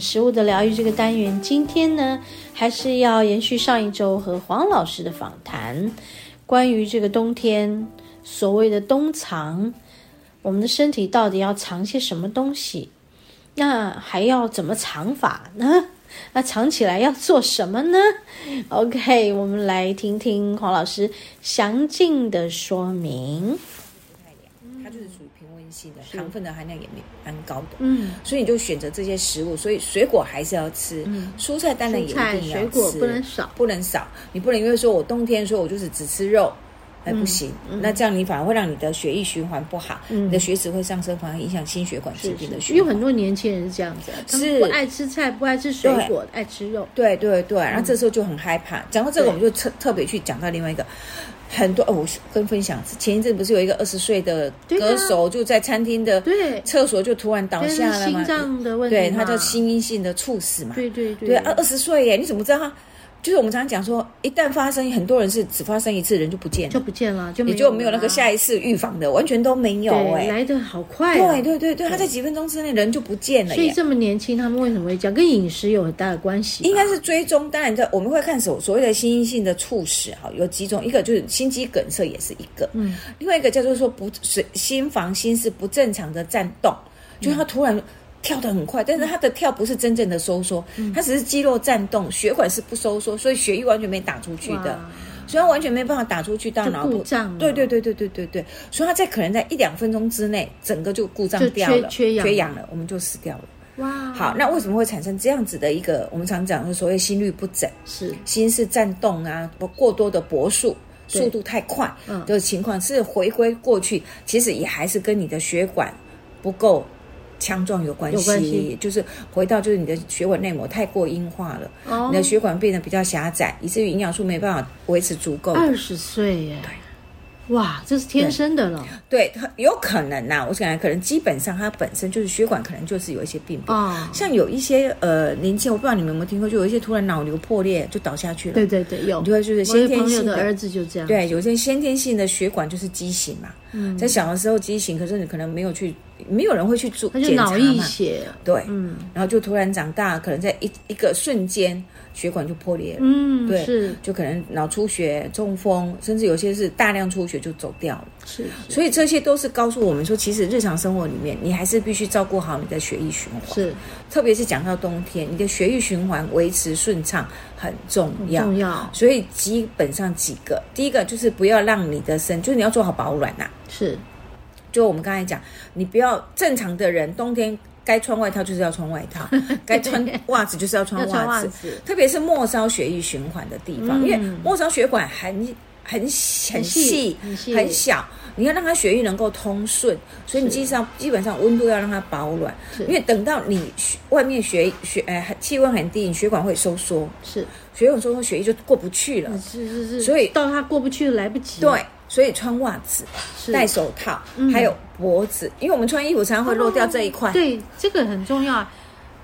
食物的疗愈这个单元，今天呢，还是要延续上一周和黄老师的访谈，关于这个冬天所谓的冬藏，我们的身体到底要藏些什么东西？那还要怎么藏法呢？那藏起来要做什么呢？OK，我们来听听黄老师详尽的说明。糖分的含量也蛮高的。嗯，所以你就选择这些食物。所以水果还是要吃，嗯、蔬菜当然也一定要吃，水果不能少，不能少。你不能因为说我冬天说我就是只吃肉，哎、嗯，不行。嗯、那这样你反而会让你的血液循环不好，嗯、你的血脂会上升，反而影响心血管疾病的循环。有很多年轻人是这样子，他们不爱吃菜，不爱吃水果，爱吃肉。对对对，然后这时候就很害怕。讲到这个，我们就特特别去讲到另外一个。很多哦，我跟分享，前一阵不是有一个二十岁的歌手就在餐厅的厕所就突然倒下了嘛？心脏的问题，对，他叫心因性的猝死嘛？对对对，对二二十岁耶，你怎么知道他？就是我们常常讲说，一旦发生，很多人是只发生一次，人就不见了，就不见了，就也就没有那个下一次预防的，完全都没有哎，来的好快，啊，对对对对，他在几分钟之内人就不见了。所以这么年轻，他们为什么会这样？跟饮食有很大的关系？应该是追踪，当然在我们会看所所谓的心因性的猝死哈，有几种，一个就是心肌梗塞也是一个，嗯，另外一个叫做说不是心房心室不正常的颤动，就是他突然。跳得很快，但是他的跳不是真正的收缩，嗯、它只是肌肉颤动，血管是不收缩，所以血液完全没打出去的，所以他完全没办法打出去到脑部。对对对对对对对，所以他在可能在一两分钟之内，整个就故障掉了，缺缺氧了，我们就死掉了。哇，好，那为什么会产生这样子的一个我们常讲的所谓心律不整，是。心室颤动啊，过多的搏速，速度太快嗯。的情况，是回归过去，其实也还是跟你的血管不够。强壮有关系，关系就是回到就是你的血管内膜太过硬化了，哦、你的血管变得比较狭窄，以至于营养素没办法维持足够。二十岁耶，对，哇，这是天生的了。对，对有可能呐、啊，我想可能基本上它本身就是血管可能就是有一些病变，哦、像有一些呃年轻，我不知道你们有没有听过，就有一些突然脑瘤破裂就倒下去了。对对对，有，就会就是先天性的，的儿子就这样。对，有些先天性的血管就是畸形嘛，嗯、在小的时候畸形，可是你可能没有去。没有人会去做检查嘛？对，嗯，然后就突然长大，可能在一一个瞬间，血管就破裂了，嗯，对，是，就可能脑出血、中风，甚至有些是大量出血就走掉了，是，是。所以这些都是告诉我们说，其实日常生活里面，你还是必须照顾好你的血液循环，是，特别是讲到冬天，你的血液循环维持顺畅很重要，重要。所以基本上几个，第一个就是不要让你的身，就是你要做好保暖呐，是。就我们刚才讲，你不要正常的人，冬天该穿外套就是要穿外套，该穿袜子就是要穿袜子。特别是末梢血液循环的地方，嗯、因为末梢血管很很很细很，小，你要让它血液能够通顺，所以你基本上基本上温度要让它保暖。因为等到你外面血血呃气温很低，你血管会收缩，是血管收缩，血液就过不去了。是是是，所以到它过不去来不及。对。所以穿袜子、戴手套，还有脖子，因为我们穿衣服常常会漏掉这一块。对，这个很重要啊。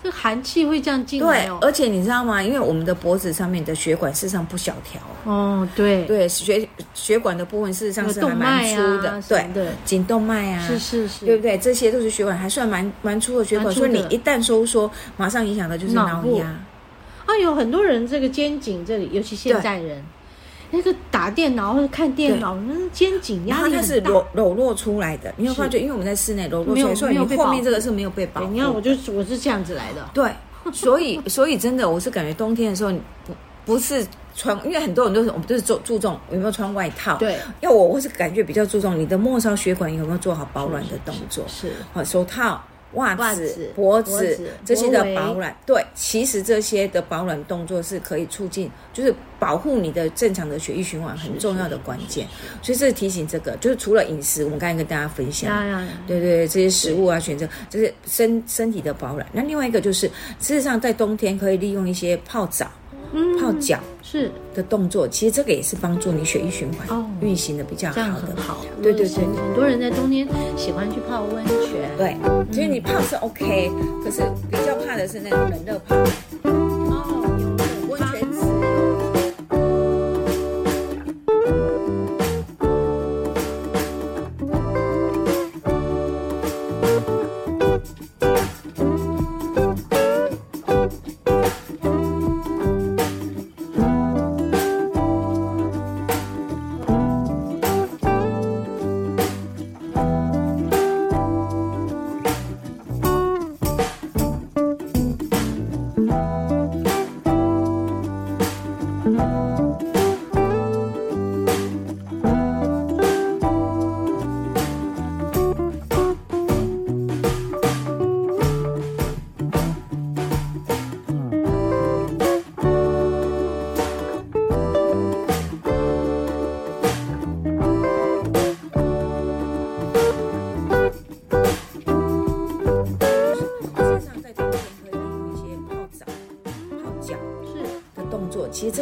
这寒气会这样进来。对，而且你知道吗？因为我们的脖子上面的血管事实上不小条。哦，对对，血血管的部分事实上是还蛮粗的。对对，颈动脉啊，是是是，对不对？这些都是血管还算蛮蛮粗的血管，所以你一旦收缩，马上影响的就是脑压。啊，有很多人这个肩颈这里，尤其现在人。那个打电脑或者看电脑，那肩颈压力。它是裸裸露出来的，你有发觉？因为我们在室内裸露出来，所以你后面这个是没有被保护。你看，我就我是这样子来的。对，所以所以真的，我是感觉冬天的时候，不不是穿，因为很多人都是我们都是注注重有没有穿外套。对，要我我是感觉比较注重你的末梢血管有没有做好保暖的动作。是，好手套。袜子、脖子这些的保暖，对，其实这些的保暖动作是可以促进，就是保护你的正常的血液循环很重要的关键。所以这是提醒这个，就是除了饮食，我们刚才跟大家分享，对对对，这些食物啊，选择就是身身体的保暖。那另外一个就是，事实上在冬天可以利用一些泡澡。泡脚是的动作，其实这个也是帮助你血液循环运行的比较好的。好，对对对，很多人在冬天喜欢去泡温泉。对，其实你泡是 OK，可是比较怕的是那种冷热泡。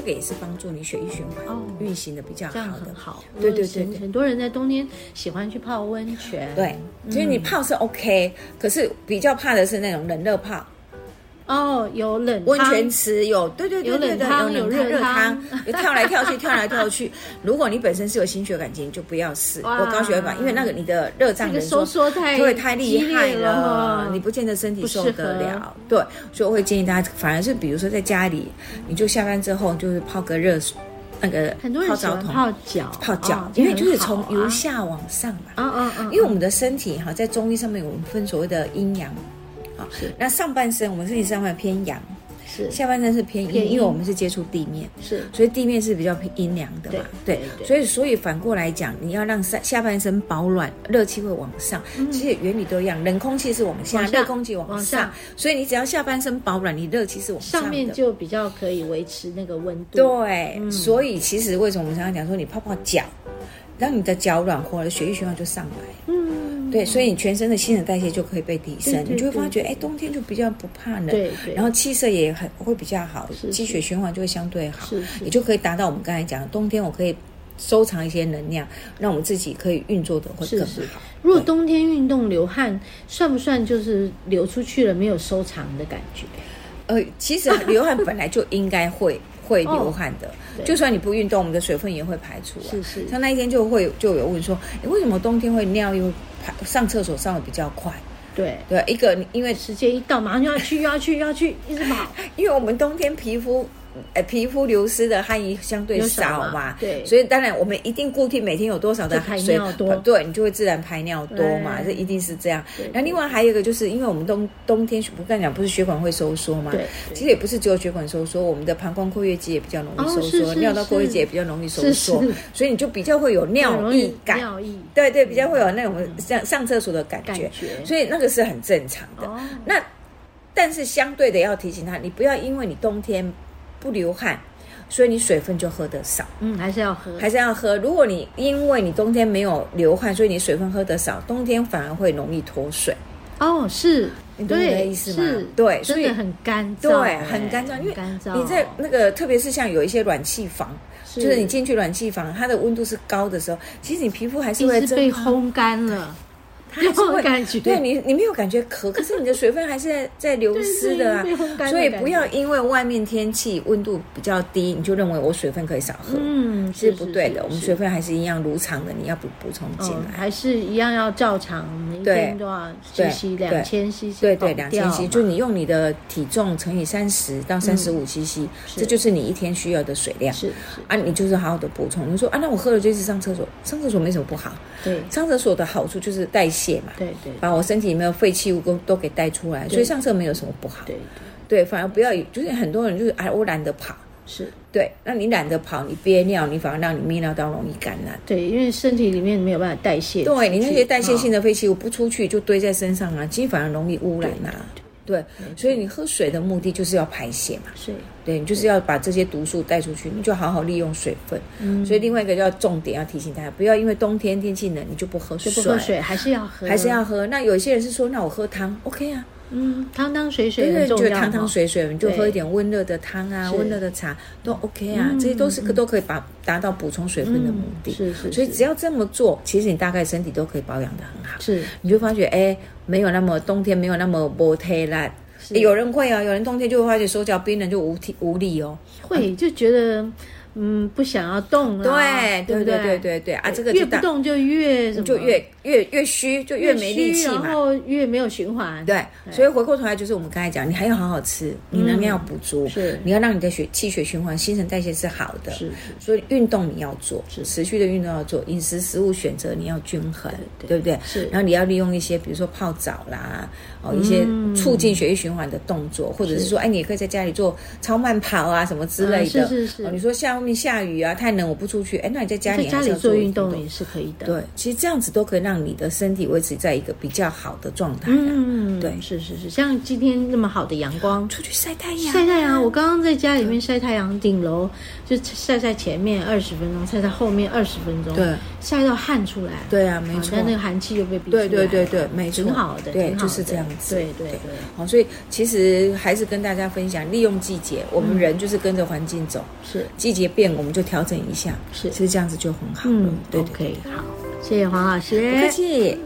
这个也是帮助你血液循环运行的比较好的。对对对，很多人在冬天喜欢去泡温泉。对，所以你泡是 OK，可是比较怕的是那种冷热泡。哦，有冷温泉池，有对对对对对，有冷汤、热汤，有跳来跳去，跳来跳去。如果你本身是有心血管疾病，就不要试。我高血管，因为那个你的热胀冷缩太会太厉害了，你不见得身体受得了。对，所以我会建议大家，反而是比如说在家里，你就下班之后就是泡个热水，那个泡澡桶。泡脚。泡脚，因为就是从由下往上嘛。嗯嗯嗯，因为我们的身体哈，在中医上面我们分所谓的阴阳。是，那上半身我们身体上半偏阳，是。下半身是偏阴，因为我们是接触地面，是，所以地面是比较偏阴凉的嘛，对，所以所以反过来讲，你要让上下半身保暖，热气会往上，其实原理都一样，冷空气是往下，热空气往上，所以你只要下半身保暖，你热气是往上，上面就比较可以维持那个温度，对，所以其实为什么我们常常讲说，你泡泡脚，让你的脚暖和了，血液循环就上来，嗯。对，所以你全身的新陈代谢就可以被提升，你就会发觉，哎，冬天就比较不怕冷，然后气色也很会比较好，气血循环就会相对好，也就可以达到我们刚才讲的，冬天我可以收藏一些能量，让我们自己可以运作的会更好。如果冬天运动流汗，算不算就是流出去了没有收藏的感觉？呃，其实流汗本来就应该会。会流汗的，就算你不运动，我们的水分也会排出来。是是，像那一天就会就有问说，你为什么冬天会尿又排上厕所上的比较快？对对，一个因为时间一到，马上就要去，要去，要去，一直跑。因为我们冬天皮肤。呃，皮肤流失的汗液相对少嘛，对，所以当然我们一定固定每天有多少的汗水，对，你就会自然排尿多嘛，这一定是这样。那另外还有一个就是，因为我们冬冬天不刚才讲不是血管会收缩嘛，对，其实也不是只有血管收缩，我们的膀胱括约肌也比较容易收缩，尿道括约肌也比较容易收缩，所以你就比较会有尿意感，尿意，对对，比较会有那种像上厕所的感觉，所以那个是很正常的。那但是相对的要提醒他，你不要因为你冬天。不流汗，所以你水分就喝得少。嗯，还是要喝，还是要喝。如果你因为你冬天没有流汗，所以你水分喝得少，冬天反而会容易脱水。哦，是，你懂我的意思吗？对，所以很干燥，对，很干燥，因为你在那个，特别是像有一些暖气房，就是你进去暖气房，它的温度是高的时候，其实你皮肤还是会被烘干了。它还是会感觉，对你，你没有感觉渴，可是你的水分还是在在流失的啊。所以不要因为外面天气温度比较低，你就认为我水分可以少喝，嗯，是不对的。我们水分还是一样如常的，你要补补充进来，还是一样要照常，每天都要 CC 两千 CC，对对，两千 CC，就你用你的体重乘以三十到三十五 CC，这就是你一天需要的水量。是啊，你就是好好的补充。你说啊，那我喝了就是上厕所，上厕所没什么不好。对，上厕所的好处就是代谢。对对，把我身体里面的废弃物都都给带出来，所以上厕没有什么不好。对对，反而不要，就是很多人就是哎，我懒得跑，是对。那你懒得跑，你憋尿，你反而让你泌尿道容易感染。对，因为身体里面没有办法代谢。对，你那些代谢性的废弃物不出去，就堆在身上啊，其实反而容易污染啊。对，所以你喝水的目的就是要排泄嘛。是，对，你就是要把这些毒素带出去，你就好好利用水分。嗯，所以另外一个叫重点要提醒大家，不要因为冬天天气冷，你就不喝水。不喝水还是要喝，还是要喝。那有些人是说，那我喝汤，OK 啊。嗯，汤汤水水很重要，汤汤水水，你就喝一点温热的汤啊，温热的茶都 OK 啊，这些都是都可以把达到补充水分的目的。是是，所以只要这么做，其实你大概身体都可以保养的很好。是，你就发觉哎，没有那么冬天没有那么不太冷。有人会啊，有人冬天就会发觉手脚冰冷就无体无力哦，会就觉得。嗯，不想要动了。对对对对对对啊！这个越不动就越就越越越虚，就越没力气嘛，然后越没有循环。对，所以回过头来就是我们刚才讲，你还要好好吃，你能量要补足，是你要让你的血气血循环、新陈代谢是好的。是，所以运动你要做，是持续的运动要做，饮食食物选择你要均衡，对不对？是。然后你要利用一些，比如说泡澡啦，哦，一些促进血液循环的动作，或者是说，哎，你也可以在家里做超慢跑啊，什么之类的。是是是。你说下。外面下雨啊，太冷，我不出去。哎，那你在家里在家里做运动也是可以的。对，其实这样子都可以让你的身体维持在一个比较好的状态。嗯，对，是是是。像今天那么好的阳光，出去晒太阳。晒太阳，我刚刚在家里面晒太阳，顶楼就晒晒前面二十分钟，晒在后面二十分钟。对，晒到汗出来。对啊，没错。但那个寒气又被逼出来。对对对对，没错。挺好的，对，就是这样子。对对对。好，所以其实还是跟大家分享，利用季节，我们人就是跟着环境走。是，季节变，我们就调整一下，是，其实这样子就很好。嗯，对，OK，好，谢谢黄老师，不客气。